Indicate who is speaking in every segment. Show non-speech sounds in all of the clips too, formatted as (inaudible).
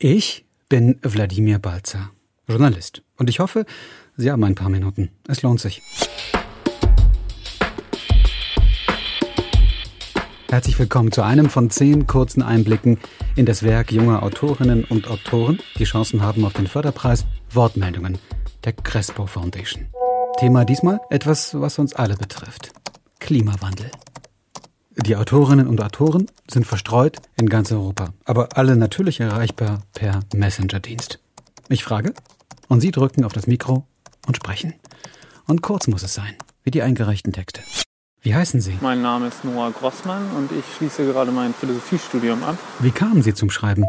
Speaker 1: Ich bin Wladimir Balzer, Journalist. Und ich hoffe, Sie haben ein paar Minuten. Es lohnt sich. Herzlich willkommen zu einem von zehn kurzen Einblicken in das Werk junger Autorinnen und Autoren, die Chancen haben auf den Förderpreis Wortmeldungen der Crespo Foundation. Thema diesmal etwas, was uns alle betrifft. Klimawandel. Die Autorinnen und Autoren sind verstreut in ganz Europa, aber alle natürlich erreichbar per Messenger-Dienst. Ich frage und Sie drücken auf das Mikro und sprechen. Und kurz muss es sein, wie die eingereichten Texte. Wie heißen Sie?
Speaker 2: Mein Name ist Noah Grossmann und ich schließe gerade mein Philosophiestudium ab.
Speaker 1: Wie kamen Sie zum Schreiben?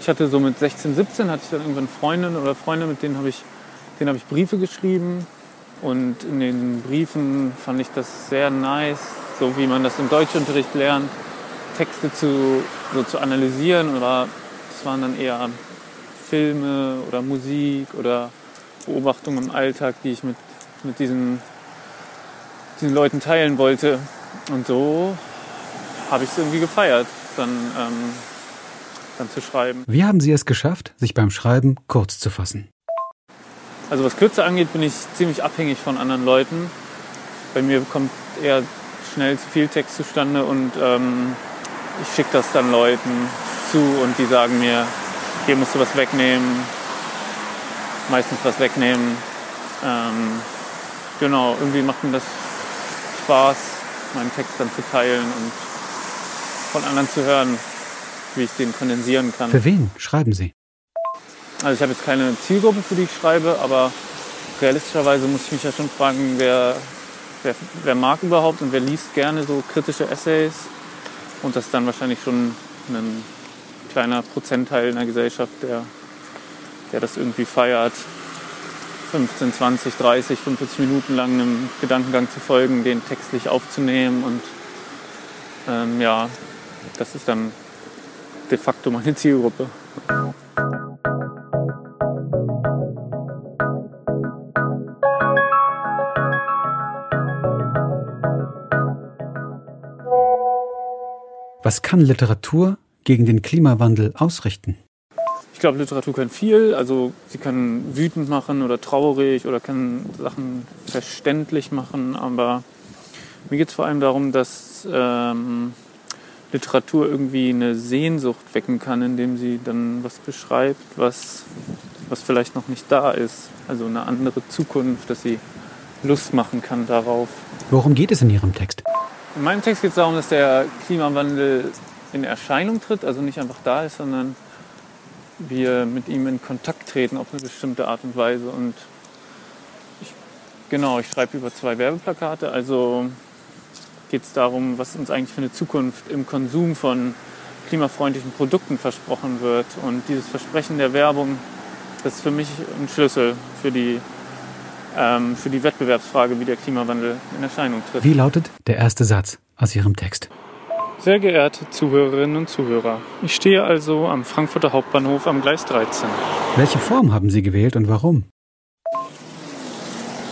Speaker 2: Ich hatte so mit 16, 17 hatte ich dann irgendwann Freundinnen oder Freunde, mit denen habe ich, denen habe ich Briefe geschrieben. Und in den Briefen fand ich das sehr nice, so wie man das im Deutschunterricht lernt, Texte zu, so zu analysieren. Oder das waren dann eher Filme oder Musik oder Beobachtungen im Alltag, die ich mit, mit diesen, diesen Leuten teilen wollte. Und so habe ich es irgendwie gefeiert, dann, ähm, dann zu schreiben.
Speaker 1: Wie haben Sie es geschafft, sich beim Schreiben kurz zu fassen?
Speaker 2: Also was Kürze angeht, bin ich ziemlich abhängig von anderen Leuten. Bei mir kommt eher schnell zu viel Text zustande und ähm, ich schicke das dann Leuten zu und die sagen mir, hier musst du was wegnehmen, meistens was wegnehmen. Ähm, genau, irgendwie macht mir das Spaß, meinen Text dann zu teilen und von anderen zu hören, wie ich den kondensieren kann.
Speaker 1: Für wen schreiben Sie?
Speaker 2: Also ich habe jetzt keine Zielgruppe, für die ich schreibe, aber realistischerweise muss ich mich ja schon fragen, wer wer, wer mag überhaupt und wer liest gerne so kritische Essays. Und das ist dann wahrscheinlich schon ein kleiner Prozentteil in der Gesellschaft, der, der das irgendwie feiert. 15, 20, 30, 45 Minuten lang einem Gedankengang zu folgen, den textlich aufzunehmen. Und ähm, ja, das ist dann de facto meine Zielgruppe.
Speaker 1: Was kann Literatur gegen den Klimawandel ausrichten?
Speaker 2: Ich glaube, Literatur kann viel. Also sie kann wütend machen oder traurig oder kann Sachen verständlich machen. Aber mir geht es vor allem darum, dass ähm, Literatur irgendwie eine Sehnsucht wecken kann, indem sie dann was beschreibt, was, was vielleicht noch nicht da ist. Also eine andere Zukunft, dass sie Lust machen kann darauf.
Speaker 1: Worum geht es in Ihrem Text?
Speaker 2: In meinem Text geht es darum, dass der Klimawandel in Erscheinung tritt, also nicht einfach da ist, sondern wir mit ihm in Kontakt treten auf eine bestimmte Art und Weise. Und ich, genau, ich schreibe über zwei Werbeplakate, also geht es darum, was uns eigentlich für eine Zukunft im Konsum von klimafreundlichen Produkten versprochen wird. Und dieses Versprechen der Werbung, das ist für mich ein Schlüssel für die ähm, für die Wettbewerbsfrage, wie der Klimawandel in Erscheinung tritt.
Speaker 1: Wie lautet der erste Satz aus Ihrem Text?
Speaker 2: Sehr geehrte Zuhörerinnen und Zuhörer, ich stehe also am Frankfurter Hauptbahnhof am Gleis 13.
Speaker 1: Welche Form haben Sie gewählt und warum?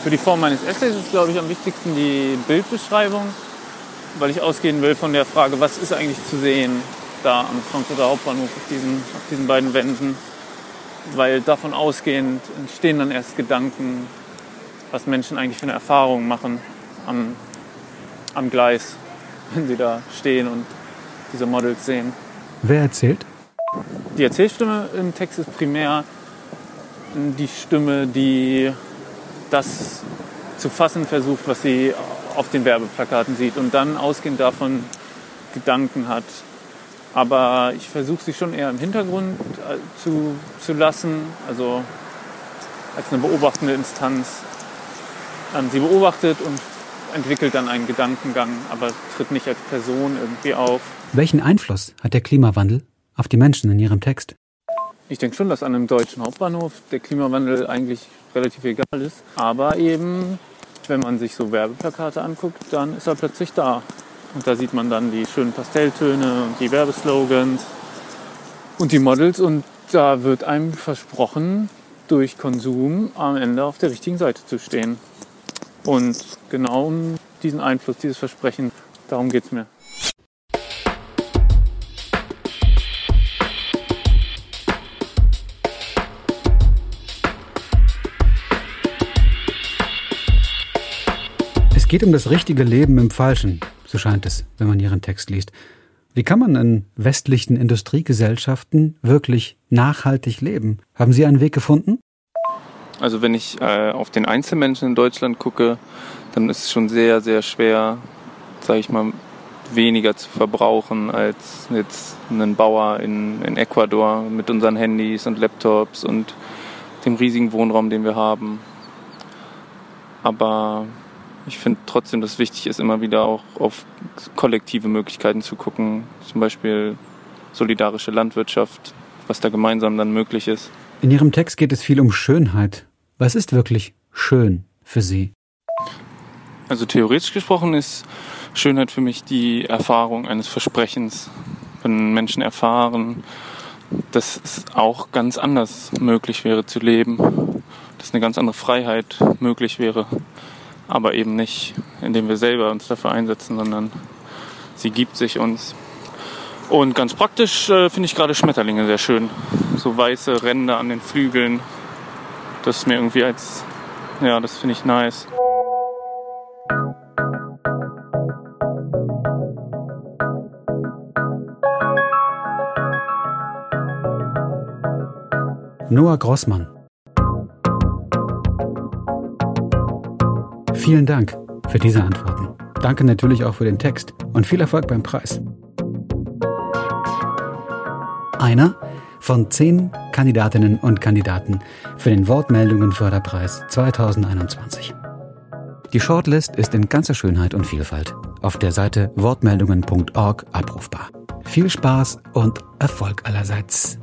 Speaker 2: Für die Form meines Essays ist, glaube ich, am wichtigsten die Bildbeschreibung, weil ich ausgehen will von der Frage, was ist eigentlich zu sehen da am Frankfurter Hauptbahnhof auf diesen, auf diesen beiden Wänden. Weil davon ausgehend entstehen dann erst Gedanken, was Menschen eigentlich für eine Erfahrung machen am, am Gleis, (laughs) wenn sie da stehen und diese Models sehen.
Speaker 1: Wer erzählt?
Speaker 2: Die Erzählstimme im Text ist primär die Stimme, die das zu fassen versucht, was sie auf den Werbeplakaten sieht und dann ausgehend davon Gedanken hat. Aber ich versuche sie schon eher im Hintergrund äh, zu, zu lassen, also als eine beobachtende Instanz sie beobachtet und entwickelt dann einen Gedankengang, aber tritt nicht als Person irgendwie auf.
Speaker 1: Welchen Einfluss hat der Klimawandel auf die Menschen in Ihrem Text?
Speaker 2: Ich denke schon, dass an einem deutschen Hauptbahnhof der Klimawandel eigentlich relativ egal ist. Aber eben, wenn man sich so Werbeplakate anguckt, dann ist er plötzlich da. Und da sieht man dann die schönen Pastelltöne und die Werbeslogans und die Models. Und da wird einem versprochen, durch Konsum am Ende auf der richtigen Seite zu stehen. Und genau um diesen Einfluss, dieses Versprechen, darum geht es mir.
Speaker 1: Es geht um das richtige Leben im Falschen, so scheint es, wenn man Ihren Text liest. Wie kann man in westlichen Industriegesellschaften wirklich nachhaltig leben? Haben Sie einen Weg gefunden?
Speaker 2: Also wenn ich äh, auf den Einzelmenschen in Deutschland gucke, dann ist es schon sehr, sehr schwer, sage ich mal, weniger zu verbrauchen als jetzt ein Bauer in, in Ecuador mit unseren Handys und Laptops und dem riesigen Wohnraum, den wir haben. Aber ich finde trotzdem, dass wichtig ist, immer wieder auch auf kollektive Möglichkeiten zu gucken. Zum Beispiel solidarische Landwirtschaft, was da gemeinsam dann möglich ist.
Speaker 1: In Ihrem Text geht es viel um Schönheit. Was ist wirklich schön für Sie?
Speaker 2: Also theoretisch gesprochen ist Schönheit für mich die Erfahrung eines Versprechens. Wenn Menschen erfahren, dass es auch ganz anders möglich wäre zu leben, dass eine ganz andere Freiheit möglich wäre, aber eben nicht, indem wir selber uns dafür einsetzen, sondern sie gibt sich uns. Und ganz praktisch äh, finde ich gerade Schmetterlinge sehr schön. So weiße Ränder an den Flügeln. Das ist mir irgendwie als, ja, das finde ich nice.
Speaker 1: Noah Grossmann. Vielen Dank für diese Antworten. Danke natürlich auch für den Text und viel Erfolg beim Preis. Einer von zehn Kandidatinnen und Kandidaten für den Wortmeldungen Förderpreis 2021. Die Shortlist ist in ganzer Schönheit und Vielfalt auf der Seite wortmeldungen.org abrufbar. Viel Spaß und Erfolg allerseits.